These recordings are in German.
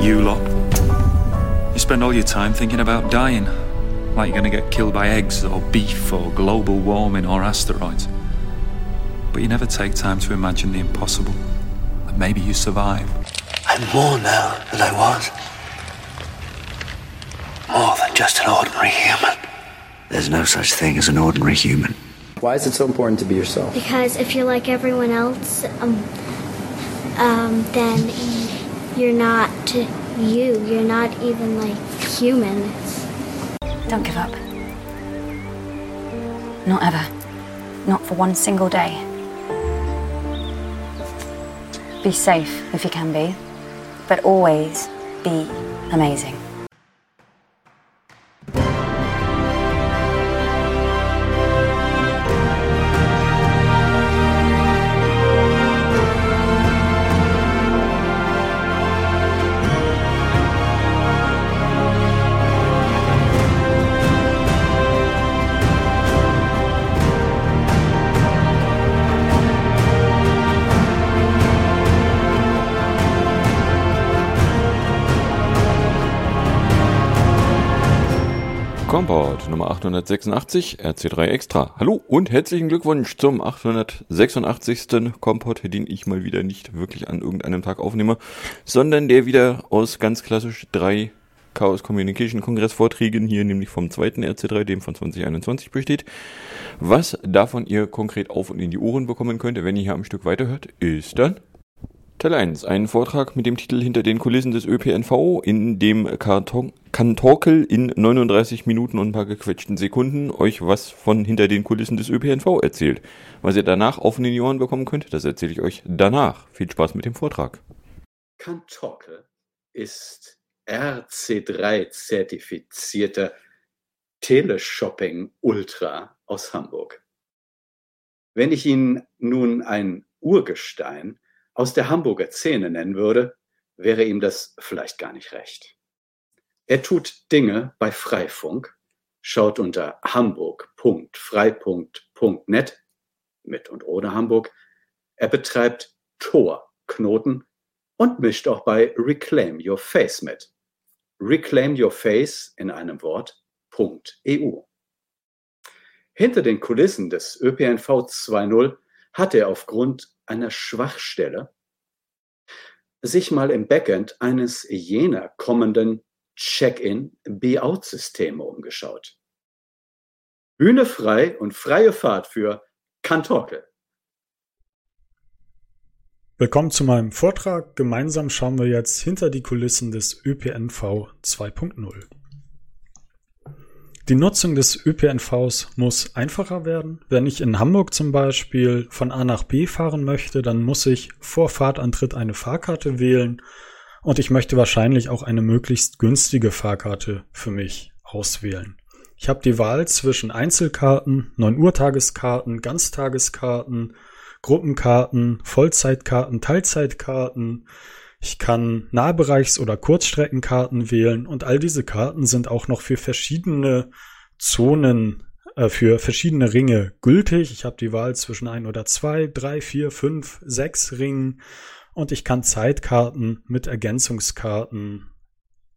You lot. You spend all your time thinking about dying. Like you're gonna get killed by eggs or beef or global warming or asteroids. But you never take time to imagine the impossible. That maybe you survive. I'm more now than I was. More than just an ordinary human. There's no such thing as an ordinary human. Why is it so important to be yourself? Because if you're like everyone else, um, um, then you're not you. You're not even like human. Don't give up. Not ever. Not for one single day. Be safe if you can be, but always be amazing. 886 RC3 Extra. Hallo und herzlichen Glückwunsch zum 886. Komport, den ich mal wieder nicht wirklich an irgendeinem Tag aufnehme, sondern der wieder aus ganz klassisch drei Chaos Communication Kongress Vorträgen hier, nämlich vom zweiten RC3, dem von 2021 besteht. Was davon ihr konkret auf und in die Ohren bekommen könnt, wenn ihr hier am Stück weiterhört, ist dann Teil 1, ein Vortrag mit dem Titel Hinter den Kulissen des ÖPNV, in dem Kantorkel in 39 Minuten und ein paar gequetschten Sekunden euch was von hinter den Kulissen des ÖPNV erzählt. Was ihr danach auf in die Ohren bekommen könnt, das erzähle ich euch danach. Viel Spaß mit dem Vortrag. Kantorkel ist RC3 zertifizierter Teleshopping Ultra aus Hamburg. Wenn ich Ihnen nun ein Urgestein aus der Hamburger Szene nennen würde, wäre ihm das vielleicht gar nicht recht. Er tut Dinge bei Freifunk, schaut unter hamburg.frei.net mit und ohne Hamburg. Er betreibt Tor-Knoten und mischt auch bei Reclaim Your Face mit. Reclaim Your Face in einem Wort .eu. Hinter den Kulissen des ÖPNV 2.0 hat er aufgrund einer Schwachstelle sich mal im Backend eines jener kommenden Check-in-Be-out-Systeme umgeschaut. Bühne frei und freie Fahrt für Kantorke. Willkommen zu meinem Vortrag. Gemeinsam schauen wir jetzt hinter die Kulissen des ÖPNV 2.0. Die Nutzung des ÖPNVs muss einfacher werden. Wenn ich in Hamburg zum Beispiel von A nach B fahren möchte, dann muss ich vor Fahrtantritt eine Fahrkarte wählen und ich möchte wahrscheinlich auch eine möglichst günstige Fahrkarte für mich auswählen. Ich habe die Wahl zwischen Einzelkarten, 9 Uhr Tageskarten, Ganztageskarten, Gruppenkarten, Vollzeitkarten, Teilzeitkarten, ich kann Nahbereichs- oder Kurzstreckenkarten wählen und all diese Karten sind auch noch für verschiedene Zonen, äh, für verschiedene Ringe gültig. Ich habe die Wahl zwischen ein oder zwei, drei, vier, fünf, sechs Ringen und ich kann Zeitkarten mit Ergänzungskarten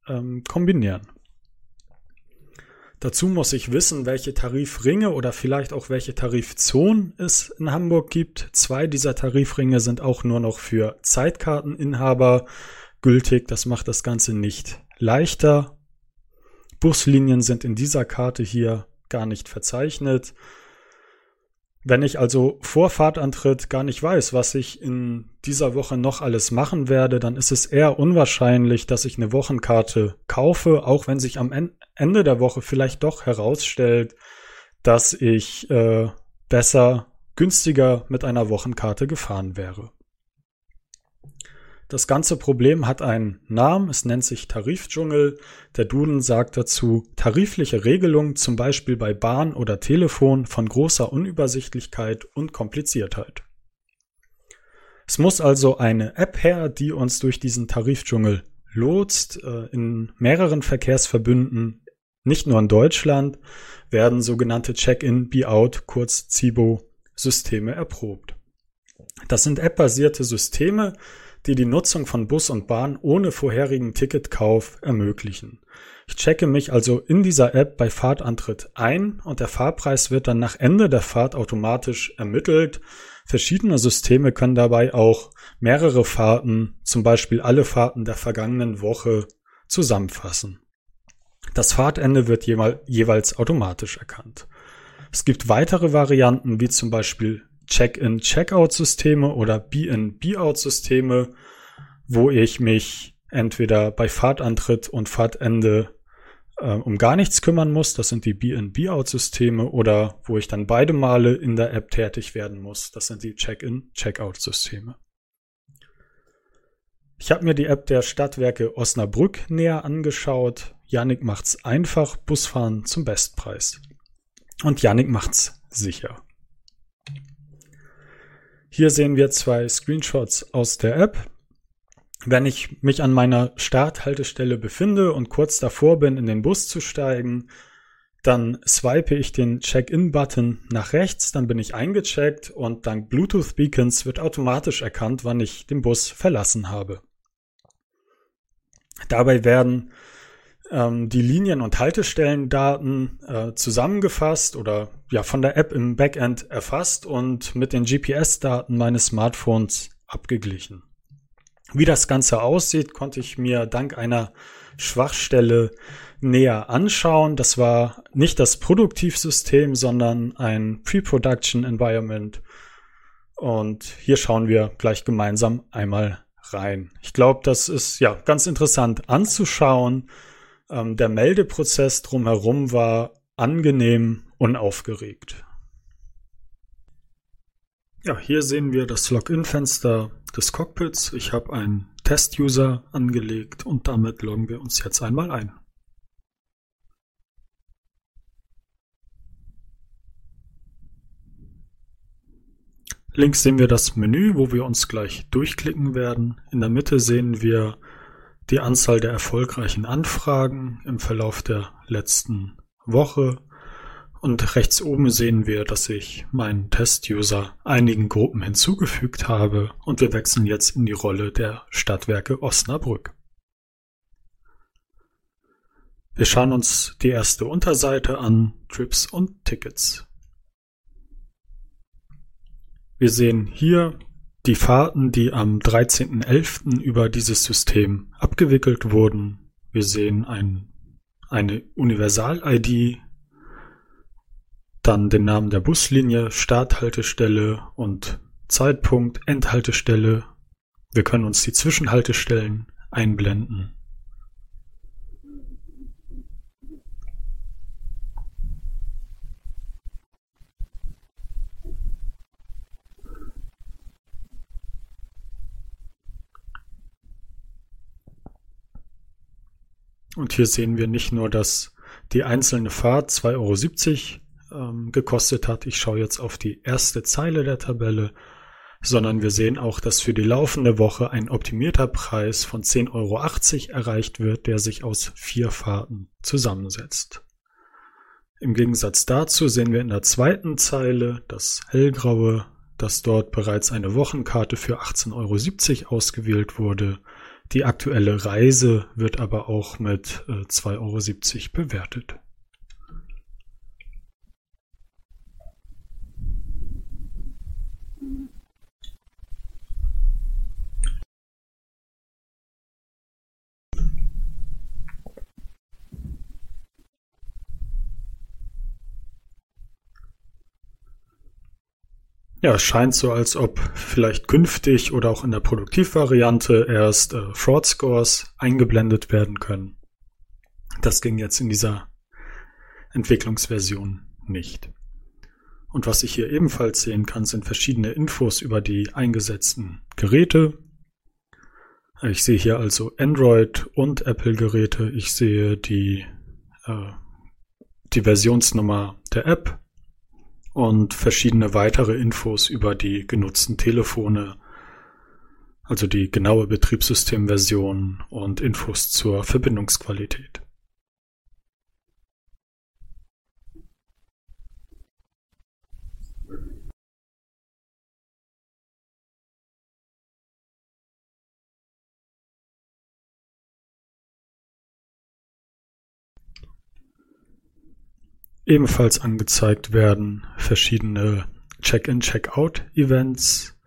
ähm, kombinieren. Dazu muss ich wissen, welche Tarifringe oder vielleicht auch welche Tarifzonen es in Hamburg gibt. Zwei dieser Tarifringe sind auch nur noch für Zeitkarteninhaber gültig. Das macht das Ganze nicht leichter. Buslinien sind in dieser Karte hier gar nicht verzeichnet. Wenn ich also vor Fahrtantritt gar nicht weiß, was ich in dieser Woche noch alles machen werde, dann ist es eher unwahrscheinlich, dass ich eine Wochenkarte kaufe, auch wenn sich am Ende der Woche vielleicht doch herausstellt, dass ich äh, besser, günstiger mit einer Wochenkarte gefahren wäre. Das ganze Problem hat einen Namen, es nennt sich Tarifdschungel. Der Duden sagt dazu tarifliche Regelung, zum Beispiel bei Bahn oder Telefon, von großer Unübersichtlichkeit und Kompliziertheit. Es muss also eine App her, die uns durch diesen Tarifdschungel lotst. Äh, in mehreren Verkehrsverbünden, nicht nur in Deutschland, werden sogenannte Check-in, Be-out, kurz CIBO Systeme erprobt. Das sind App-basierte Systeme, die die Nutzung von Bus und Bahn ohne vorherigen Ticketkauf ermöglichen. Ich checke mich also in dieser App bei Fahrtantritt ein und der Fahrpreis wird dann nach Ende der Fahrt automatisch ermittelt. Verschiedene Systeme können dabei auch mehrere Fahrten, zum Beispiel alle Fahrten der vergangenen Woche, zusammenfassen. Das Fahrtende wird jeweils automatisch erkannt. Es gibt weitere Varianten wie zum Beispiel Check-in-Checkout-Systeme oder Be-in-Be-out-Systeme, wo ich mich entweder bei Fahrtantritt und Fahrtende äh, um gar nichts kümmern muss. Das sind die Be-in-Be-out-Systeme oder wo ich dann beide Male in der App tätig werden muss. Das sind die Check-in-Checkout-Systeme. Ich habe mir die App der Stadtwerke Osnabrück näher angeschaut. Yannick macht's einfach, Busfahren zum Bestpreis. Und Yannick macht's sicher. Hier sehen wir zwei Screenshots aus der App. Wenn ich mich an meiner Starthaltestelle befinde und kurz davor bin, in den Bus zu steigen, dann swipe ich den Check-in-Button nach rechts, dann bin ich eingecheckt und dank Bluetooth-Beacons wird automatisch erkannt, wann ich den Bus verlassen habe. Dabei werden ähm, die Linien- und Haltestellendaten äh, zusammengefasst oder ja von der App im Backend erfasst und mit den GPS-Daten meines Smartphones abgeglichen. Wie das Ganze aussieht, konnte ich mir dank einer Schwachstelle näher anschauen. Das war nicht das Produktivsystem, sondern ein Pre-Production Environment. Und hier schauen wir gleich gemeinsam einmal rein. Ich glaube, das ist ja ganz interessant anzuschauen. Ähm, der Meldeprozess drumherum war angenehm unaufgeregt. Ja, hier sehen wir das Login-Fenster des Cockpits. Ich habe einen Test-User angelegt und damit loggen wir uns jetzt einmal ein. Links sehen wir das Menü, wo wir uns gleich durchklicken werden. In der Mitte sehen wir die Anzahl der erfolgreichen Anfragen im Verlauf der letzten Woche. Und rechts oben sehen wir, dass ich meinen Test-User einigen Gruppen hinzugefügt habe und wir wechseln jetzt in die Rolle der Stadtwerke Osnabrück. Wir schauen uns die erste Unterseite an, Trips und Tickets. Wir sehen hier die Fahrten, die am 13.11. über dieses System abgewickelt wurden. Wir sehen ein, eine Universal-ID, dann den Namen der Buslinie, Starthaltestelle und Zeitpunkt, Endhaltestelle. Wir können uns die Zwischenhaltestellen einblenden. Und hier sehen wir nicht nur, dass die einzelne Fahrt 2,70 Euro ähm, gekostet hat. Ich schaue jetzt auf die erste Zeile der Tabelle, sondern wir sehen auch, dass für die laufende Woche ein optimierter Preis von 10,80 Euro erreicht wird, der sich aus vier Fahrten zusammensetzt. Im Gegensatz dazu sehen wir in der zweiten Zeile das hellgraue, dass dort bereits eine Wochenkarte für 18,70 Euro ausgewählt wurde die aktuelle Reise wird aber auch mit äh, 2,70 Euro bewertet. Ja, es scheint so, als ob vielleicht künftig oder auch in der Produktivvariante erst äh, Fraud Scores eingeblendet werden können. Das ging jetzt in dieser Entwicklungsversion nicht. Und was ich hier ebenfalls sehen kann, sind verschiedene Infos über die eingesetzten Geräte. Ich sehe hier also Android und Apple Geräte. Ich sehe die, äh, die Versionsnummer der App und verschiedene weitere Infos über die genutzten Telefone, also die genaue Betriebssystemversion und Infos zur Verbindungsqualität. Ebenfalls angezeigt werden verschiedene Check-in, Check-out-Events.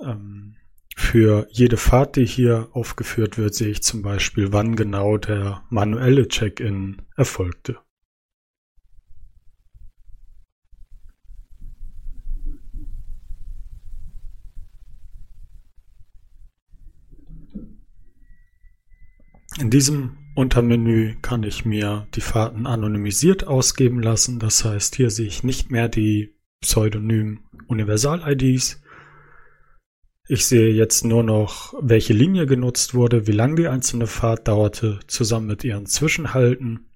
Ähm, für jede Fahrt, die hier aufgeführt wird, sehe ich zum Beispiel, wann genau der manuelle Check-in erfolgte. In diesem Untermenü kann ich mir die Fahrten anonymisiert ausgeben lassen. Das heißt, hier sehe ich nicht mehr die Pseudonym Universal-IDs. Ich sehe jetzt nur noch, welche Linie genutzt wurde, wie lang die einzelne Fahrt dauerte, zusammen mit ihren Zwischenhalten.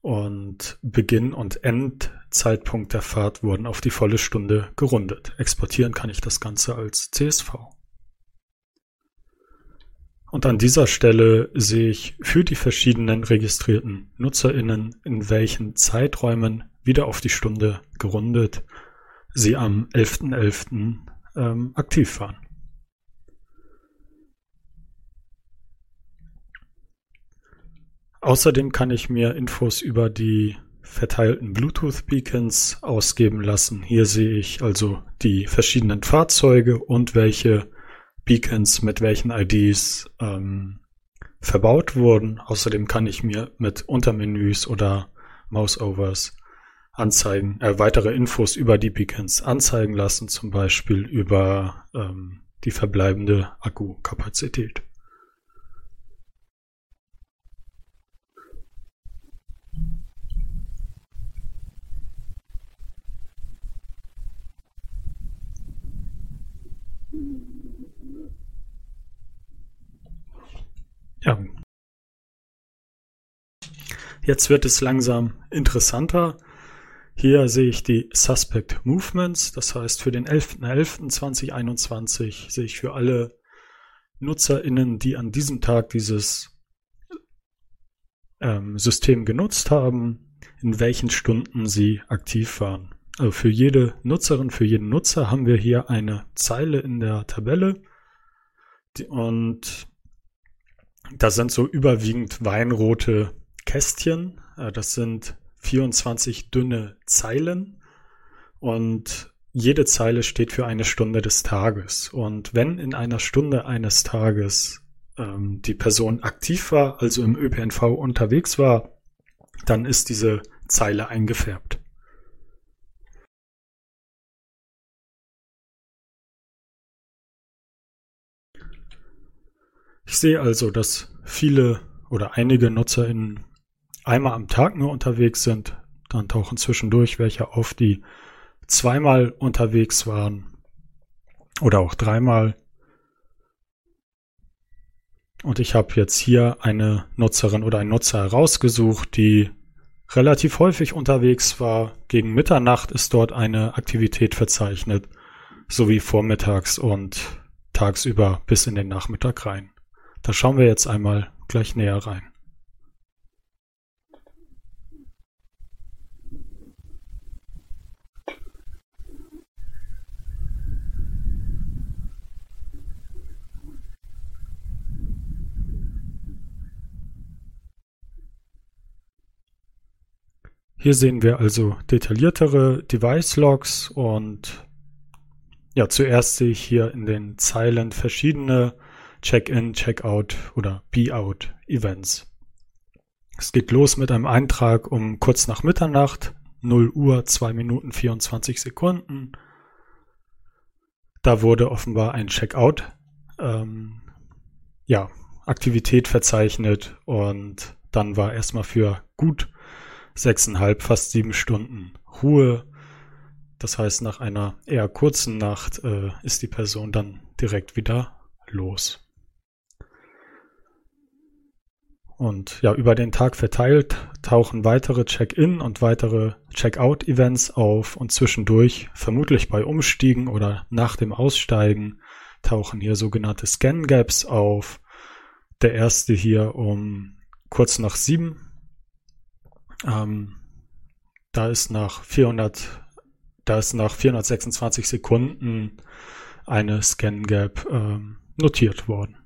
Und Beginn und Endzeitpunkt der Fahrt wurden auf die volle Stunde gerundet. Exportieren kann ich das Ganze als CSV. Und an dieser Stelle sehe ich für die verschiedenen registrierten NutzerInnen, in welchen Zeiträumen wieder auf die Stunde gerundet sie am 11.11. .11., ähm, aktiv waren. Außerdem kann ich mir Infos über die verteilten Bluetooth-Beacons ausgeben lassen. Hier sehe ich also die verschiedenen Fahrzeuge und welche Beacons mit welchen IDs ähm, verbaut wurden. Außerdem kann ich mir mit Untermenüs oder Mouseovers anzeigen, äh, weitere Infos über die Beacons anzeigen lassen, zum Beispiel über ähm, die verbleibende Akkukapazität. Ja. Jetzt wird es langsam interessanter. Hier sehe ich die Suspect Movements, das heißt für den 11.11.2021 sehe ich für alle NutzerInnen, die an diesem Tag dieses ähm, System genutzt haben, in welchen Stunden sie aktiv waren. Also für jede Nutzerin, für jeden Nutzer haben wir hier eine Zeile in der Tabelle und das sind so überwiegend weinrote Kästchen. Äh, das sind 24 dünne Zeilen und jede Zeile steht für eine Stunde des Tages. Und wenn in einer Stunde eines Tages ähm, die Person aktiv war, also im ÖPNV unterwegs war, dann ist diese Zeile eingefärbt. Ich sehe also, dass viele oder einige NutzerInnen einmal am Tag nur unterwegs sind. Dann tauchen zwischendurch welche auf, die zweimal unterwegs waren oder auch dreimal. Und ich habe jetzt hier eine Nutzerin oder einen Nutzer herausgesucht, die relativ häufig unterwegs war. Gegen Mitternacht ist dort eine Aktivität verzeichnet, sowie vormittags und tagsüber bis in den Nachmittag rein. Da schauen wir jetzt einmal gleich näher rein. Hier sehen wir also detailliertere Device Logs und ja, zuerst sehe ich hier in den Zeilen verschiedene Check-in, Check-out oder Be-out Events. Es geht los mit einem Eintrag um kurz nach Mitternacht, 0 Uhr, 2 Minuten 24 Sekunden. Da wurde offenbar ein Checkout, ähm, ja, Aktivität verzeichnet und dann war erstmal für gut sechseinhalb, fast sieben Stunden Ruhe. Das heißt, nach einer eher kurzen Nacht äh, ist die Person dann direkt wieder los. Und ja, über den Tag verteilt tauchen weitere Check-in und weitere Check-out-Events auf und zwischendurch, vermutlich bei Umstiegen oder nach dem Aussteigen, tauchen hier sogenannte Scan-Gaps auf. Der erste hier um kurz nach sieben. Ähm, da ist nach 400, da ist nach 426 Sekunden eine Scan-Gap ähm, notiert worden.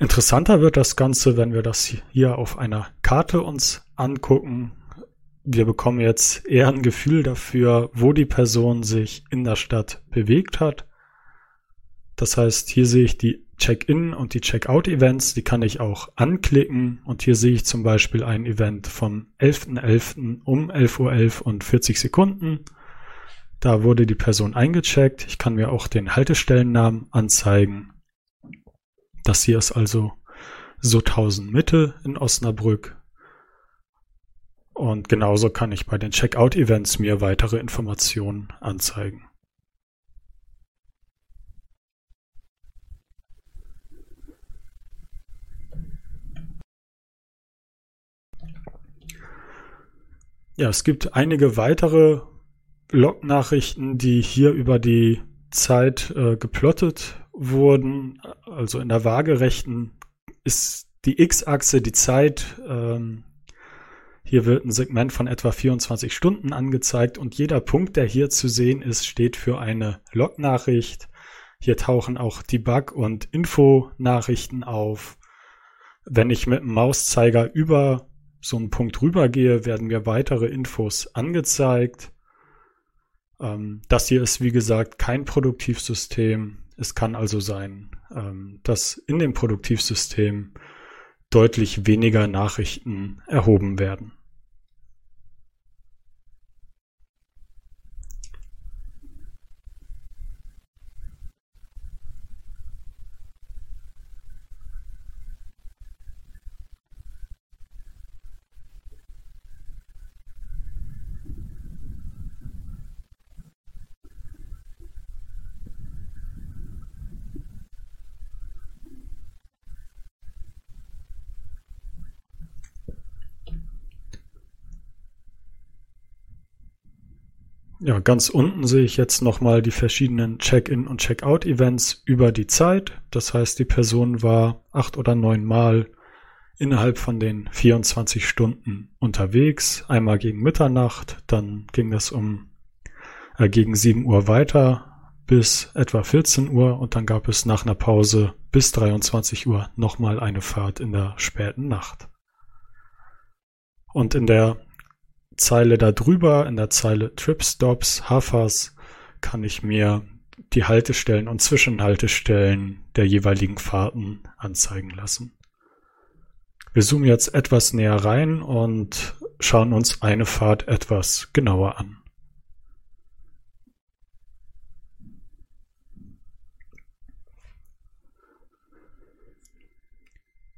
Interessanter wird das Ganze, wenn wir das hier auf einer Karte uns angucken. Wir bekommen jetzt eher ein Gefühl dafür, wo die Person sich in der Stadt bewegt hat. Das heißt, hier sehe ich die Check-in und die Check-out-Events, die kann ich auch anklicken und hier sehe ich zum Beispiel ein Event vom 11.11. .11. um 11.11 Uhr und 40 Sekunden. Da wurde die Person eingecheckt. Ich kann mir auch den Haltestellennamen anzeigen. Das hier ist also so 1000 Mitte in Osnabrück. Und genauso kann ich bei den Checkout-Events mir weitere Informationen anzeigen. Ja, es gibt einige weitere Log-Nachrichten, die hier über die Zeit äh, geplottet wurden. Also in der waagerechten ist die X-Achse die Zeit. Ähm, hier wird ein Segment von etwa 24 Stunden angezeigt und jeder Punkt, der hier zu sehen ist, steht für eine Log-Nachricht. Hier tauchen auch Debug- und Info-Nachrichten auf. Wenn ich mit dem Mauszeiger über so einen Punkt rübergehe, werden mir weitere Infos angezeigt. Ähm, das hier ist, wie gesagt, kein Produktivsystem. Es kann also sein, ähm, dass in dem Produktivsystem deutlich weniger Nachrichten erhoben werden. Ja, ganz unten sehe ich jetzt nochmal die verschiedenen Check-in und Check-out-Events über die Zeit. Das heißt, die Person war acht oder neun Mal innerhalb von den 24 Stunden unterwegs. Einmal gegen Mitternacht, dann ging das um äh, gegen 7 Uhr weiter bis etwa 14 Uhr und dann gab es nach einer Pause bis 23 Uhr nochmal eine Fahrt in der späten Nacht. Und in der Zeile darüber, in der Zeile Trip Stops, Hafers, kann ich mir die Haltestellen und Zwischenhaltestellen der jeweiligen Fahrten anzeigen lassen. Wir zoomen jetzt etwas näher rein und schauen uns eine Fahrt etwas genauer an.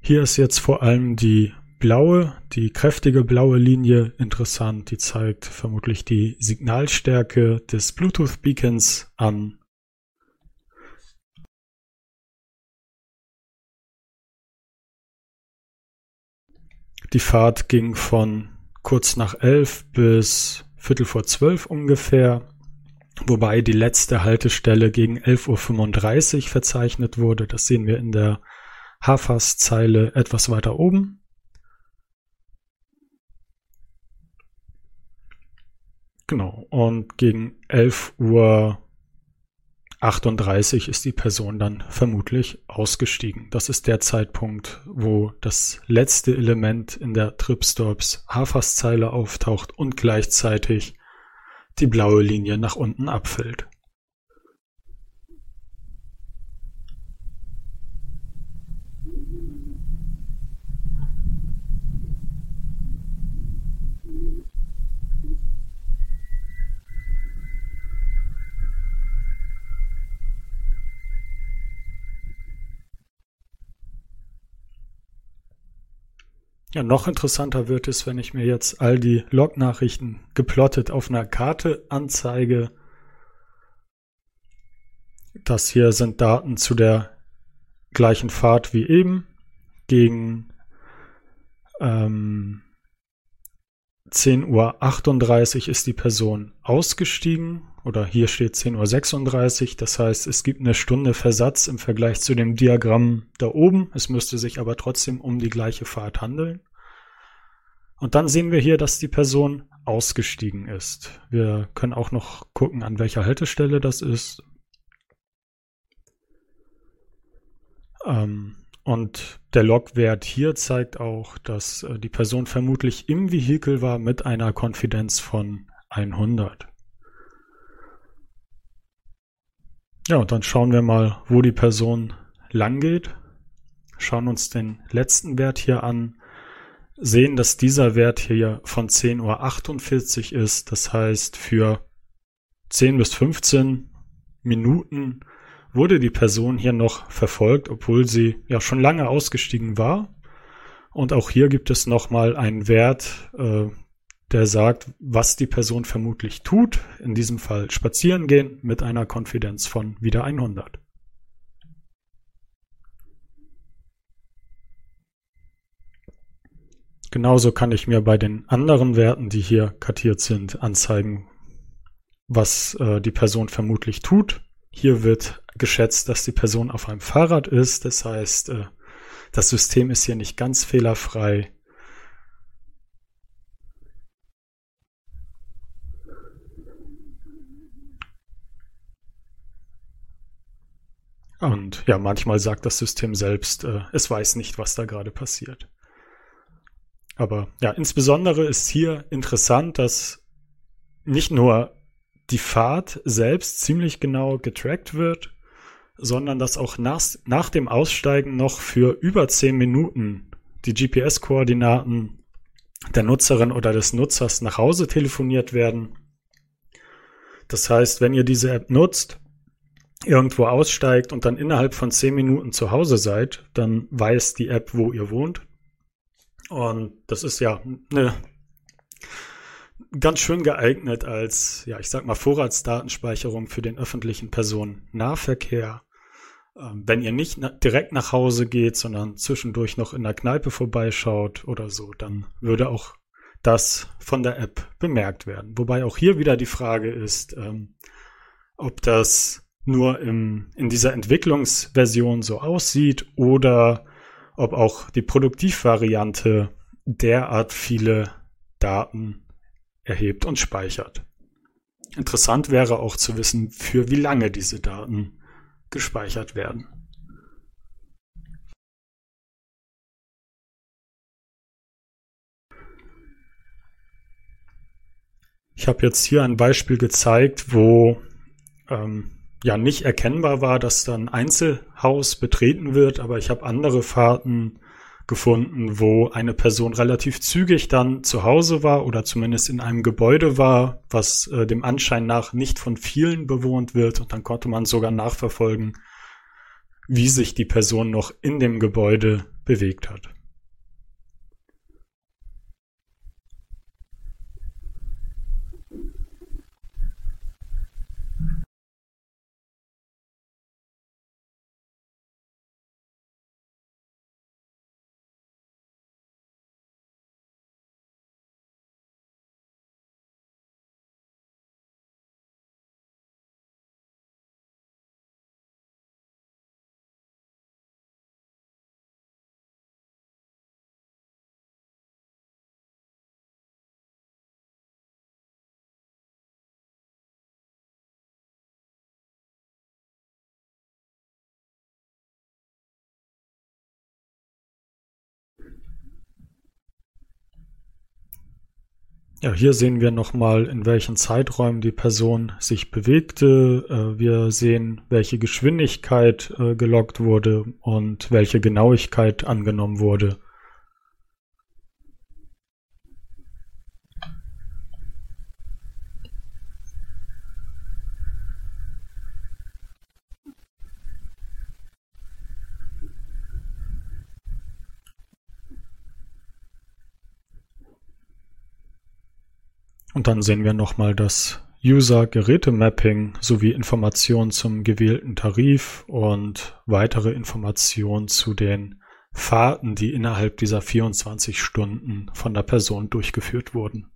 Hier ist jetzt vor allem die blaue, die kräftige blaue Linie interessant. Die zeigt vermutlich die Signalstärke des Bluetooth-Beacons an. Die Fahrt ging von kurz nach elf bis Viertel vor zwölf ungefähr, wobei die letzte Haltestelle gegen 11.35 Uhr verzeichnet wurde. Das sehen wir in der Hafas-Zeile etwas weiter oben. Genau. Und gegen 11 Uhr 38 ist die Person dann vermutlich ausgestiegen. Das ist der Zeitpunkt, wo das letzte Element in der Tripstops Hafers-Zeile auftaucht und gleichzeitig die blaue Linie nach unten abfällt. Ja, noch interessanter wird es, wenn ich mir jetzt all die Log-Nachrichten geplottet auf einer Karte anzeige. Das hier sind Daten zu der gleichen Fahrt wie eben. Gegen ähm, 10.38 Uhr ist die Person ausgestiegen oder hier steht 10.36 Uhr. Das heißt, es gibt eine Stunde Versatz im Vergleich zu dem Diagramm da oben. Es müsste sich aber trotzdem um die gleiche Fahrt handeln. Und dann sehen wir hier, dass die Person ausgestiegen ist. Wir können auch noch gucken, an welcher Haltestelle das ist. Ähm, Und der Logwert hier zeigt auch, dass äh, die Person vermutlich im Vehikel war mit einer Konfidenz von 100. Ja, und dann schauen wir mal, wo die Person lang geht. Schauen uns den letzten Wert hier an. Sehen, dass dieser Wert hier von 10.48 Uhr ist. Das heißt, für 10 bis 15 Minuten wurde die Person hier noch verfolgt, obwohl sie ja schon lange ausgestiegen war. Und auch hier gibt es nochmal einen Wert, äh, der sagt, was die Person vermutlich tut. In diesem Fall spazieren gehen mit einer Konfidenz von wieder 100. Genauso kann ich mir bei den anderen Werten, die hier kartiert sind, anzeigen, was äh, die Person vermutlich tut. Hier wird geschätzt, dass die Person auf einem Fahrrad ist. Das heißt, äh, das System ist hier nicht ganz fehlerfrei. Und ja, manchmal sagt das System selbst, äh, es weiß nicht, was da gerade passiert. Aber ja, insbesondere ist hier interessant, dass nicht nur die Fahrt selbst ziemlich genau getrackt wird, sondern dass auch nach, nach dem Aussteigen noch für über zehn Minuten die GPS-Koordinaten der Nutzerin oder des Nutzers nach Hause telefoniert werden. Das heißt, wenn ihr diese App nutzt, irgendwo aussteigt und dann innerhalb von zehn Minuten zu Hause seid, dann weiß die App, wo ihr wohnt. Und das ist ja eine ganz schön geeignet als, ja, ich sag mal, Vorratsdatenspeicherung für den öffentlichen Personennahverkehr. Ähm, wenn ihr nicht direkt nach Hause geht, sondern zwischendurch noch in der Kneipe vorbeischaut oder so, dann würde auch das von der App bemerkt werden. Wobei auch hier wieder die Frage ist, ähm, ob das nur im, in dieser Entwicklungsversion so aussieht oder ob auch die Produktivvariante derart viele Daten erhebt und speichert. Interessant wäre auch zu wissen, für wie lange diese Daten gespeichert werden. Ich habe jetzt hier ein Beispiel gezeigt, wo ähm, ja nicht erkennbar war, dass dann Einzelhaus betreten wird, aber ich habe andere Fahrten gefunden, wo eine Person relativ zügig dann zu Hause war oder zumindest in einem Gebäude war, was äh, dem Anschein nach nicht von vielen bewohnt wird. Und dann konnte man sogar nachverfolgen, wie sich die Person noch in dem Gebäude bewegt hat. Ja, hier sehen wir nochmal, in welchen Zeiträumen die Person sich bewegte. Äh, wir sehen, welche Geschwindigkeit äh, gelockt wurde und welche Genauigkeit angenommen wurde. Dann sehen wir nochmal das User-Geräte-Mapping sowie Informationen zum gewählten Tarif und weitere Informationen zu den Fahrten, die innerhalb dieser 24 Stunden von der Person durchgeführt wurden.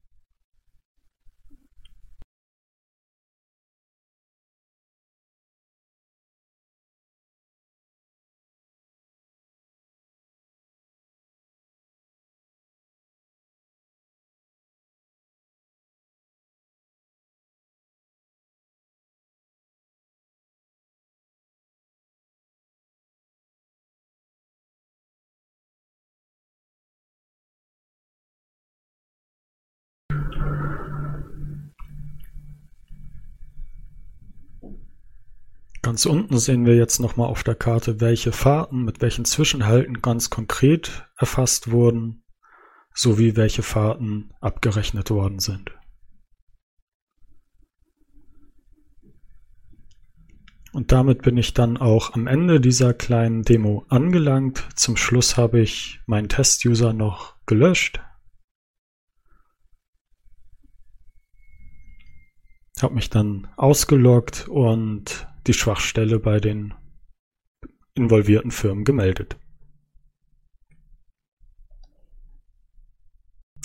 Ganz unten sehen wir jetzt nochmal auf der Karte, welche Fahrten mit welchen Zwischenhalten ganz konkret erfasst wurden, sowie welche Fahrten abgerechnet worden sind. Und damit bin ich dann auch am Ende dieser kleinen Demo angelangt. Zum Schluss habe ich meinen Test-User noch gelöscht. Habe mich dann ausgeloggt und die Schwachstelle bei den involvierten Firmen gemeldet.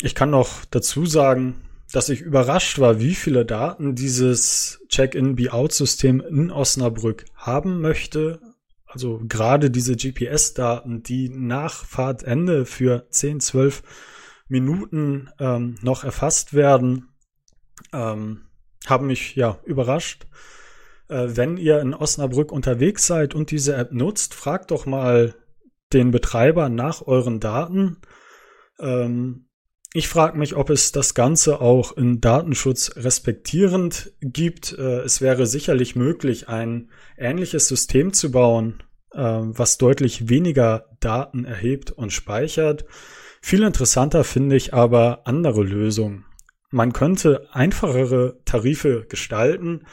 Ich kann noch dazu sagen, dass ich überrascht war, wie viele Daten dieses Check-in-Be-out-System in Osnabrück haben möchte. Also gerade diese GPS-Daten, die nach Fahrtende für 10, 12 Minuten ähm, noch erfasst werden, ähm, haben mich ja überrascht. Äh, wenn ihr in Osnabrück unterwegs seid und diese App nutzt, fragt doch mal den Betreiber nach euren Daten. Ähm, ich frage mich, ob es das Ganze auch in Datenschutz respektierend gibt. Äh, es wäre sicherlich möglich, ein ähnliches System zu bauen, äh, was deutlich weniger Daten erhebt und speichert. Viel interessanter finde ich aber andere Lösungen. Man könnte einfachere Tarife gestalten,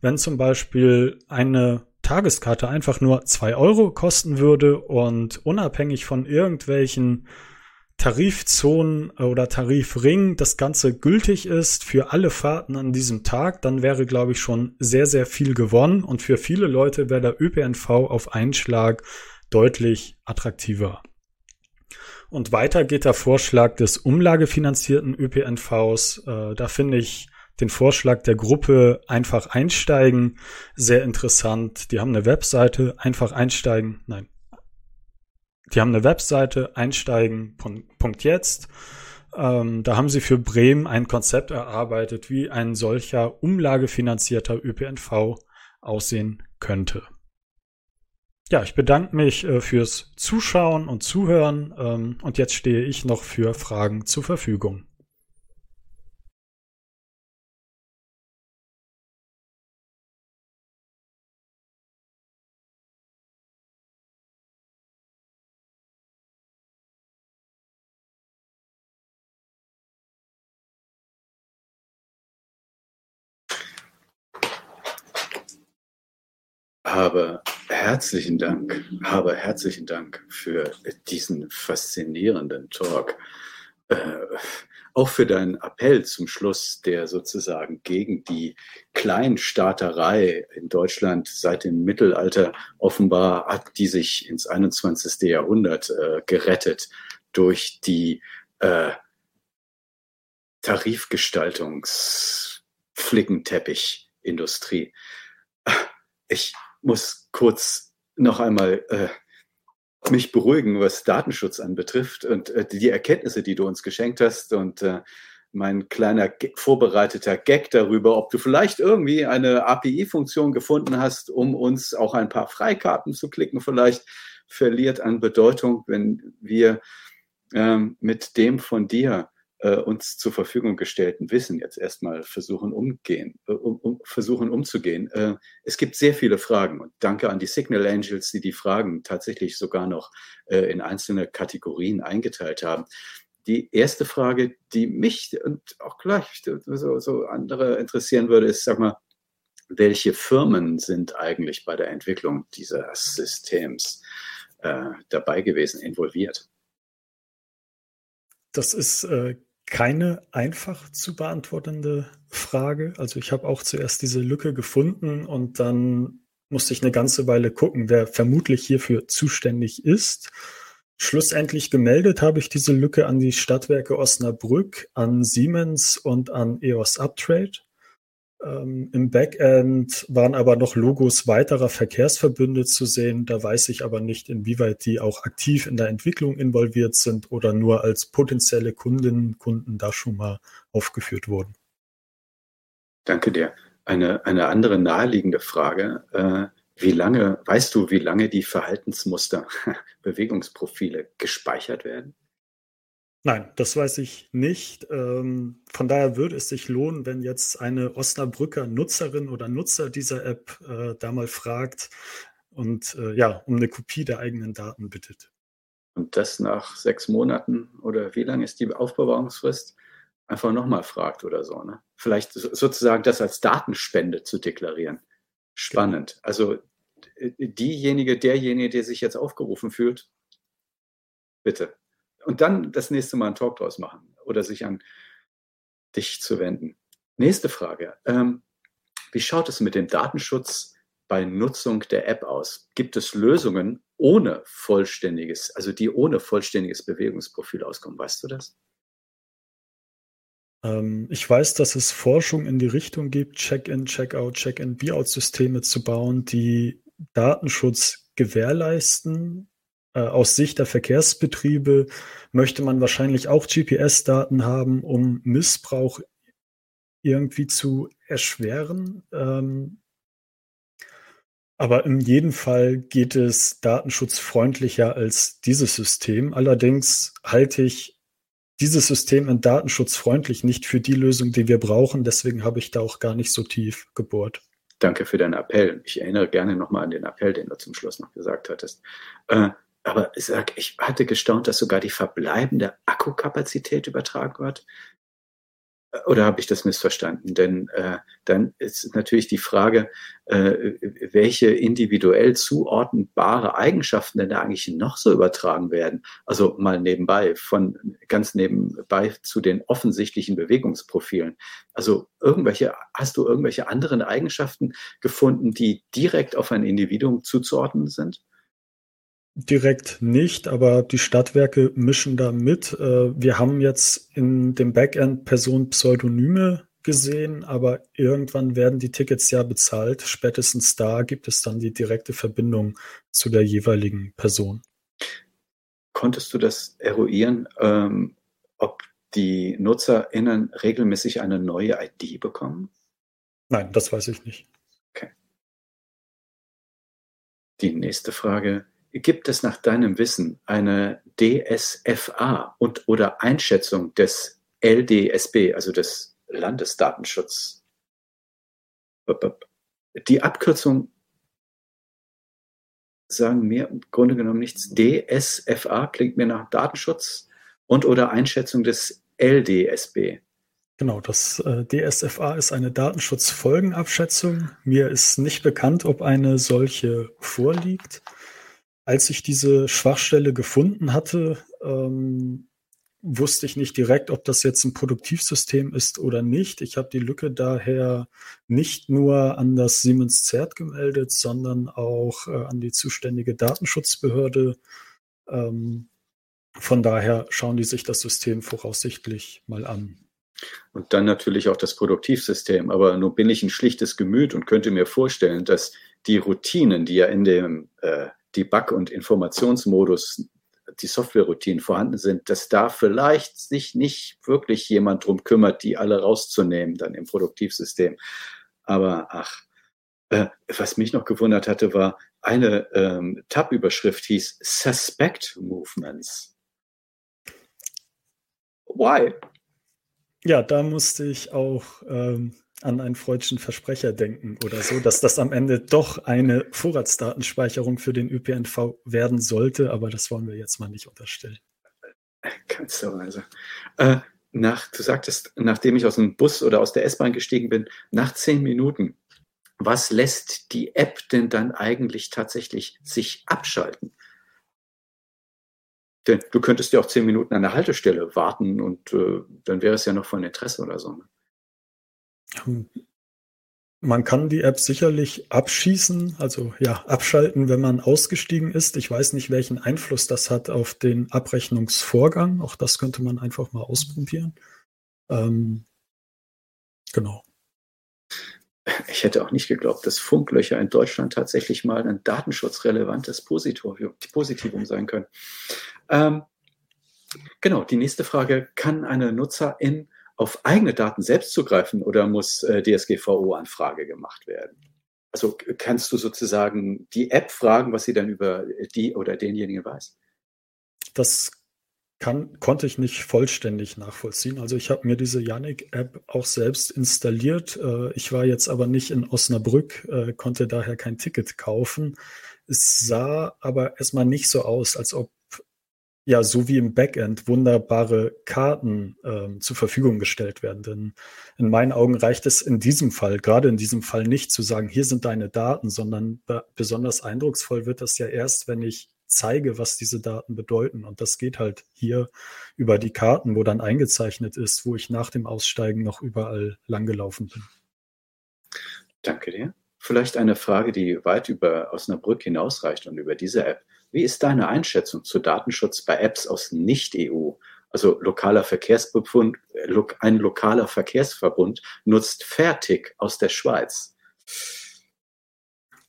wenn zum Beispiel eine Tageskarte einfach nur zwei Euro kosten würde und unabhängig von irgendwelchen Tarifzonen oder Tarifring das Ganze gültig ist für alle Fahrten an diesem Tag, dann wäre, glaube ich, schon sehr, sehr viel gewonnen und für viele Leute wäre der ÖPNV auf einen Schlag deutlich attraktiver. Und weiter geht der Vorschlag des umlagefinanzierten ÖPNVs. Äh, da finde ich den Vorschlag der Gruppe einfach einsteigen sehr interessant. Die haben eine Webseite, einfach einsteigen. Nein, die haben eine Webseite, einsteigen, Punkt jetzt. Ähm, da haben sie für Bremen ein Konzept erarbeitet, wie ein solcher umlagefinanzierter ÖPNV aussehen könnte. Ja, ich bedanke mich äh, fürs Zuschauen und Zuhören ähm, und jetzt stehe ich noch für Fragen zur Verfügung. Aber herzlichen Dank, aber herzlichen Dank für diesen faszinierenden Talk. Äh, auch für deinen Appell zum Schluss, der sozusagen gegen die Kleinstaaterei in Deutschland seit dem Mittelalter offenbar hat, die sich ins 21. Jahrhundert äh, gerettet durch die äh, Tarifgestaltungsflickenteppich-Industrie. Ich muss kurz noch einmal äh, mich beruhigen, was Datenschutz anbetrifft und äh, die Erkenntnisse, die du uns geschenkt hast und äh, mein kleiner vorbereiteter Gag darüber, ob du vielleicht irgendwie eine API-Funktion gefunden hast, um uns auch ein paar Freikarten zu klicken, vielleicht verliert an Bedeutung, wenn wir ähm, mit dem von dir äh, uns zur Verfügung gestellten Wissen jetzt erstmal versuchen umgehen, äh, um, versuchen umzugehen. Äh, es gibt sehr viele Fragen und danke an die Signal Angels, die die Fragen tatsächlich sogar noch äh, in einzelne Kategorien eingeteilt haben. Die erste Frage, die mich und auch gleich so, so andere interessieren würde, ist, sag mal, welche Firmen sind eigentlich bei der Entwicklung dieses Systems dabei gewesen, involviert? Das ist äh, keine einfach zu beantwortende Frage. Also ich habe auch zuerst diese Lücke gefunden und dann musste ich eine ganze Weile gucken, wer vermutlich hierfür zuständig ist. Schlussendlich gemeldet habe ich diese Lücke an die Stadtwerke Osnabrück, an Siemens und an EOS Uptrade. Ähm, Im Backend waren aber noch Logos weiterer Verkehrsverbünde zu sehen. Da weiß ich aber nicht, inwieweit die auch aktiv in der Entwicklung involviert sind oder nur als potenzielle Kundinnen und Kunden da schon mal aufgeführt wurden. Danke dir. Eine, eine andere naheliegende Frage. Äh, wie lange, weißt du, wie lange die Verhaltensmuster, Bewegungsprofile gespeichert werden? Nein, das weiß ich nicht. Ähm, von daher würde es sich lohnen, wenn jetzt eine Osnabrücker Nutzerin oder Nutzer dieser App äh, da mal fragt und äh, ja, um eine Kopie der eigenen Daten bittet. Und das nach sechs Monaten oder wie lange ist die Aufbewahrungsfrist? Einfach nochmal fragt oder so. Ne? Vielleicht sozusagen das als Datenspende zu deklarieren. Spannend. Genau. Also diejenige, derjenige, der sich jetzt aufgerufen fühlt, bitte und dann das nächste Mal einen Talk draus machen oder sich an dich zu wenden. Nächste Frage. Ähm, wie schaut es mit dem Datenschutz bei Nutzung der App aus? Gibt es Lösungen ohne vollständiges, also die ohne vollständiges Bewegungsprofil auskommen? Weißt du das? Ähm, ich weiß, dass es Forschung in die Richtung gibt, Check-in, Check-out, Check-in, Be-out-Systeme zu bauen, die Datenschutz gewährleisten äh, aus Sicht der Verkehrsbetriebe möchte man wahrscheinlich auch GPS-Daten haben, um Missbrauch irgendwie zu erschweren. Ähm, aber in jedem Fall geht es datenschutzfreundlicher als dieses System. Allerdings halte ich dieses System in datenschutzfreundlich nicht für die Lösung, die wir brauchen. Deswegen habe ich da auch gar nicht so tief gebohrt. Danke für deinen Appell. Ich erinnere gerne nochmal an den Appell, den du zum Schluss noch gesagt hattest. Äh, aber sag, ich hatte gestaunt, dass sogar die verbleibende Akkukapazität übertragen wird. Oder habe ich das missverstanden? Denn äh, dann ist natürlich die Frage, äh, welche individuell zuordnbare Eigenschaften denn da eigentlich noch so übertragen werden. Also mal nebenbei, von ganz nebenbei zu den offensichtlichen Bewegungsprofilen. Also irgendwelche, hast du irgendwelche anderen Eigenschaften gefunden, die direkt auf ein Individuum zuzuordnen sind? Direkt nicht, aber die Stadtwerke mischen da mit. Äh, wir haben jetzt in dem Backend Personenpseudonyme gesehen, aber irgendwann werden die Tickets ja bezahlt. Spätestens da gibt es dann die direkte Verbindung zu der jeweiligen Person. Konntest du das eruieren, ähm, ob die NutzerInnen regelmäßig eine neue ID bekommen? Nein, das weiß ich nicht. Okay. Die nächste Frage Gibt es nach deinem Wissen eine DSFA und oder Einschätzung des LDSB, also des Landesdatenschutz? Die Abkürzung sagen mir im Grunde genommen nichts. DSFA klingt mir nach Datenschutz und oder Einschätzung des LDSB. Genau, das äh, DSFA ist eine Datenschutzfolgenabschätzung. Mir ist nicht bekannt, ob eine solche vorliegt als ich diese Schwachstelle gefunden hatte, ähm, wusste ich nicht direkt, ob das jetzt ein Produktivsystem ist oder nicht. Ich habe die Lücke daher nicht nur an das Siemens ZERT gemeldet, sondern auch äh, an die zuständige Datenschutzbehörde. Ähm, von daher schauen die sich das System voraussichtlich mal an. Und dann natürlich auch das Produktivsystem. Aber nun bin ich ein schlichtes Gemüt und könnte mir vorstellen, dass die Routinen, die ja in dem äh, Debug- und Informationsmodus die Software-Routinen vorhanden sind, dass da vielleicht sich nicht wirklich jemand drum kümmert, die alle rauszunehmen dann im Produktivsystem. Aber ach, äh, was mich noch gewundert hatte, war eine ähm, Tab-Überschrift hieß Suspect Movements. Why? Ja, da musste ich auch ähm, an einen freudschen Versprecher denken oder so, dass das am Ende doch eine Vorratsdatenspeicherung für den ÖPNV werden sollte, aber das wollen wir jetzt mal nicht unterstellen. Keinsterweise. Äh, nach, du sagtest, nachdem ich aus dem Bus oder aus der S-Bahn gestiegen bin, nach zehn Minuten, was lässt die App denn dann eigentlich tatsächlich sich abschalten? Denn du könntest ja auch zehn Minuten an der Haltestelle warten und äh, dann wäre es ja noch von Interesse oder so. Ne? Man kann die App sicherlich abschießen, also ja, abschalten, wenn man ausgestiegen ist. Ich weiß nicht, welchen Einfluss das hat auf den Abrechnungsvorgang. Auch das könnte man einfach mal ausprobieren. Ähm, genau. Ich hätte auch nicht geglaubt, dass Funklöcher in Deutschland tatsächlich mal ein datenschutzrelevantes Positivum sein können. Ähm, genau, die nächste Frage, kann eine Nutzerin auf eigene Daten selbst zugreifen oder muss äh, DSGVO-Anfrage gemacht werden? Also kannst du sozusagen die App fragen, was sie dann über die oder denjenigen weiß? Das kann, konnte ich nicht vollständig nachvollziehen. Also ich habe mir diese Yannick-App auch selbst installiert. Äh, ich war jetzt aber nicht in Osnabrück, äh, konnte daher kein Ticket kaufen. Es sah aber erstmal nicht so aus, als ob ja, so wie im Backend wunderbare Karten ähm, zur Verfügung gestellt werden. Denn in meinen Augen reicht es in diesem Fall, gerade in diesem Fall nicht zu sagen, hier sind deine Daten, sondern besonders eindrucksvoll wird das ja erst, wenn ich zeige, was diese Daten bedeuten. Und das geht halt hier über die Karten, wo dann eingezeichnet ist, wo ich nach dem Aussteigen noch überall langgelaufen bin. Danke dir. Vielleicht eine Frage, die weit über Osnabrück hinausreicht und über diese App. Wie ist deine Einschätzung zu Datenschutz bei Apps aus Nicht-EU? Also lokaler Verkehrsbefund, ein lokaler Verkehrsverbund nutzt Fertig aus der Schweiz.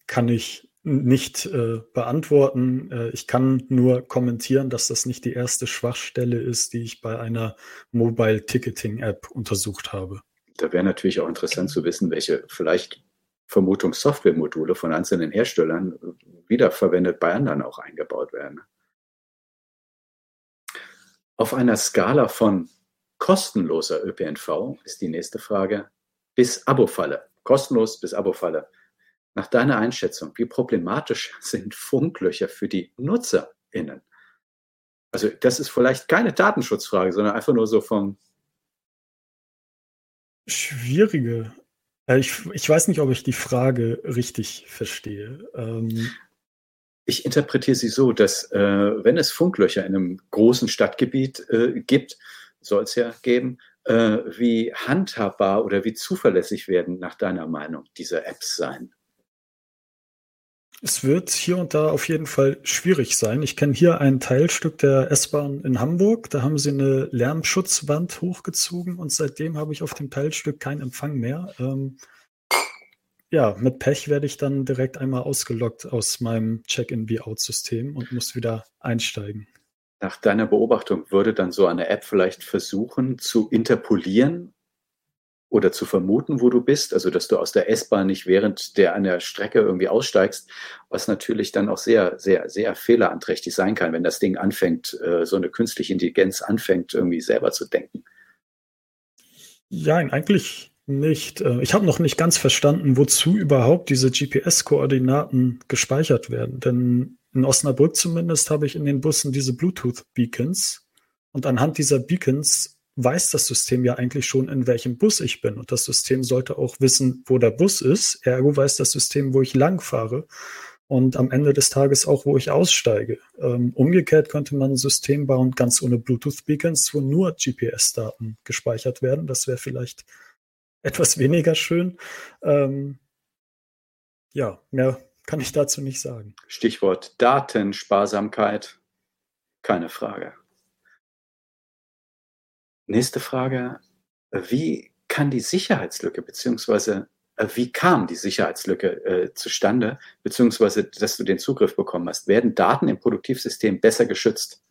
Kann ich nicht äh, beantworten. Äh, ich kann nur kommentieren, dass das nicht die erste Schwachstelle ist, die ich bei einer Mobile Ticketing App untersucht habe. Da wäre natürlich auch interessant zu wissen, welche vielleicht Vermutung Softwaremodule von einzelnen Herstellern wiederverwendet bei anderen auch eingebaut werden. Auf einer Skala von kostenloser ÖPNV ist die nächste Frage bis Abo-Falle. Kostenlos bis Abo-Falle. Nach deiner Einschätzung, wie problematisch sind Funklöcher für die NutzerInnen? Also, das ist vielleicht keine Datenschutzfrage, sondern einfach nur so vom. Schwierige. Äh, ich, ich weiß nicht, ob ich die Frage richtig verstehe. Ähm ich interpretiere sie so, dass äh, wenn es Funklöcher in einem großen Stadtgebiet äh, gibt, soll es ja geben, äh, wie handhabbar oder wie zuverlässig werden nach deiner Meinung diese Apps sein? Es wird hier und da auf jeden Fall schwierig sein. Ich kenne hier ein Teilstück der S-Bahn in Hamburg. Da haben sie eine Lärmschutzwand hochgezogen und seitdem habe ich auf dem Teilstück keinen Empfang mehr. Ähm, ja, mit Pech werde ich dann direkt einmal ausgelockt aus meinem Check-in-Be-Out-System und muss wieder einsteigen. Nach deiner Beobachtung würde dann so eine App vielleicht versuchen zu interpolieren oder zu vermuten, wo du bist, also dass du aus der S-Bahn nicht während der einer Strecke irgendwie aussteigst, was natürlich dann auch sehr, sehr, sehr fehleranträchtig sein kann, wenn das Ding anfängt, äh, so eine künstliche Intelligenz anfängt, irgendwie selber zu denken. Ja, eigentlich nicht. Äh, ich habe noch nicht ganz verstanden, wozu überhaupt diese GPS-Koordinaten gespeichert werden. Denn in Osnabrück zumindest habe ich in den Bussen diese Bluetooth-Beacons. Und anhand dieser Beacons weiß das System ja eigentlich schon, in welchem Bus ich bin. Und das System sollte auch wissen, wo der Bus ist. Ergo weiß das System, wo ich lang fahre. Und am Ende des Tages auch, wo ich aussteige. Ähm, umgekehrt könnte man ein System bauen, ganz ohne Bluetooth-Beacons, wo nur GPS-Daten gespeichert werden. Das wäre vielleicht etwas weniger schön. Ähm, ja, mehr kann ich dazu nicht sagen. Stichwort Datensparsamkeit. Keine Frage. Nächste Frage. Wie kann die Sicherheitslücke, beziehungsweise äh, wie kam die Sicherheitslücke äh, zustande, beziehungsweise dass du den Zugriff bekommen hast? Werden Daten im Produktivsystem besser geschützt?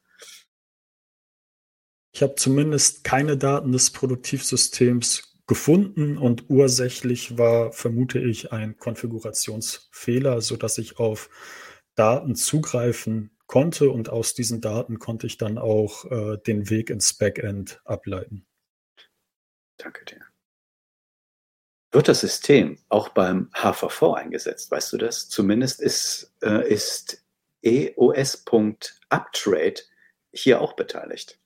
Ich habe zumindest keine Daten des Produktivsystems gefunden und ursächlich war, vermute ich, ein Konfigurationsfehler, so dass ich auf Daten zugreifen konnte und aus diesen Daten konnte ich dann auch äh, den Weg ins Backend ableiten. Danke dir. Wird das System auch beim HVV eingesetzt? Weißt du das? Zumindest ist, äh, ist EOS.uptrade hier auch beteiligt.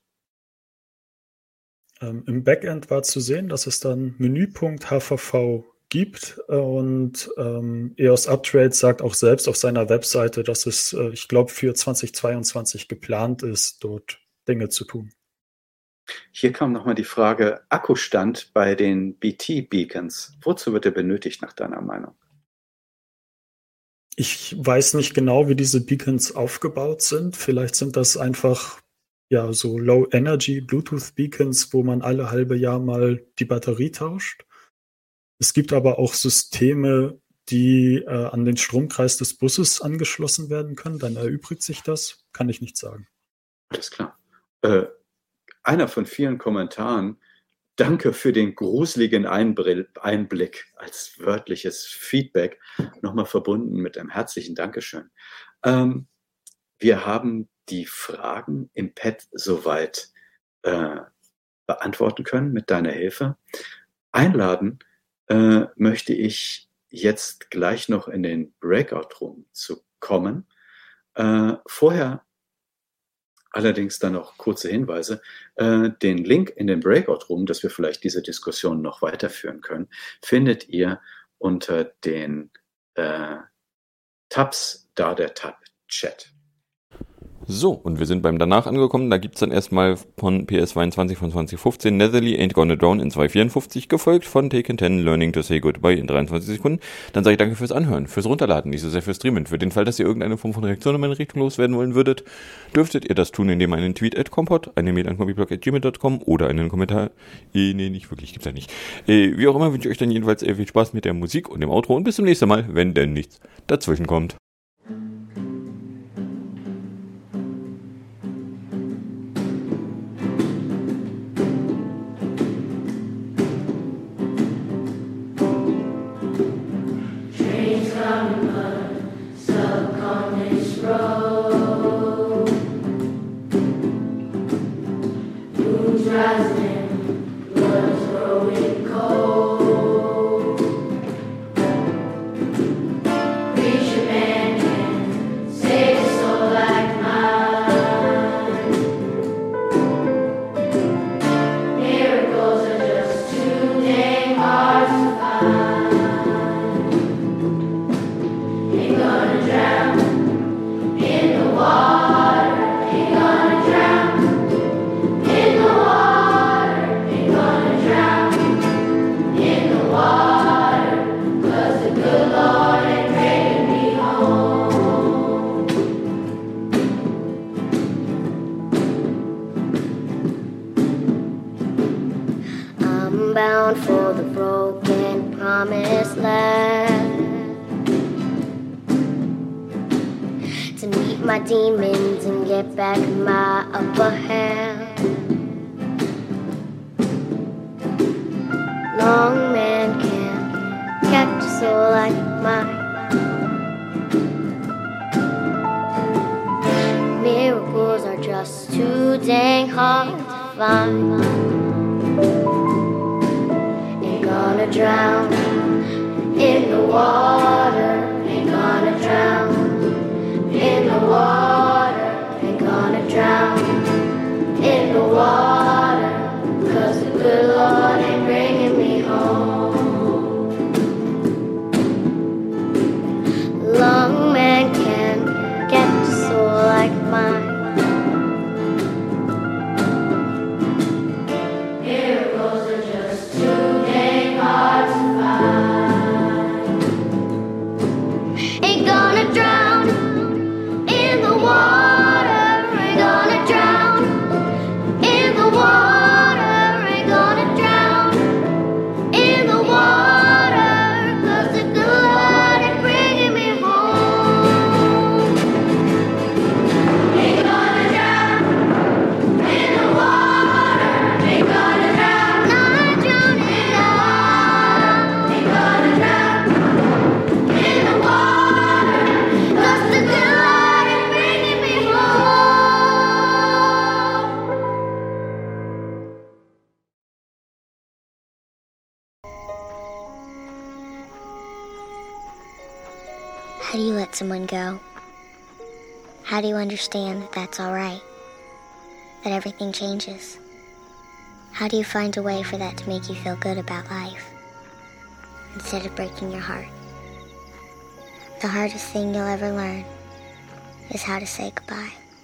Ähm, Im Backend war zu sehen, dass es dann Menüpunkt HVV gibt. Und ähm, EOS Uptrade sagt auch selbst auf seiner Webseite, dass es, äh, ich glaube, für 2022 geplant ist, dort Dinge zu tun. Hier kam nochmal die Frage Akkustand bei den BT-Beacons. Wozu wird er benötigt nach deiner Meinung? Ich weiß nicht genau, wie diese Beacons aufgebaut sind. Vielleicht sind das einfach ja so Low Energy Bluetooth Beacons, wo man alle halbe Jahr mal die Batterie tauscht. Es gibt aber auch Systeme, die äh, an den Stromkreis des Busses angeschlossen werden können. Dann erübrigt sich das. Kann ich nicht sagen. Alles klar. Äh, einer von vielen Kommentaren. Danke für den gruseligen Einblick als wörtliches Feedback. Nochmal verbunden mit einem herzlichen Dankeschön. Ähm, wir haben die Fragen im Pad soweit äh, beantworten können mit deiner Hilfe. Einladen äh, möchte ich jetzt gleich noch in den Breakout Room zu kommen. Äh, vorher allerdings dann noch kurze Hinweise. Äh, den Link in den Breakout Room, dass wir vielleicht diese Diskussion noch weiterführen können, findet ihr unter den äh, Tabs, da der Tab Chat. So, und wir sind beim danach angekommen. Da gibt's dann erstmal von PS22 von 2015 Netherly Ain't Gonna Drown in 254, gefolgt von Taken 10 Learning to Say Goodbye in 23 Sekunden. Dann sage ich danke fürs Anhören, fürs Runterladen, nicht so sehr fürs Streamen. Für den Fall, dass ihr irgendeine Form von Reaktion in meine Richtung loswerden wollen würdet, dürftet ihr das tun, indem ihr einen Tweet at Compot, eine Mail an copyblog.gmail.com oder einen Kommentar, eh, nee, nicht wirklich, gibt's ja nicht. Eh, wie auch immer wünsche ich euch dann jedenfalls viel Spaß mit der Musik und dem Outro und bis zum nächsten Mal, wenn denn nichts dazwischen kommt. Understand that that's all right? That everything changes? How do you find a way for that to make you feel good about life instead of breaking your heart? The hardest thing you'll ever learn is how to say goodbye.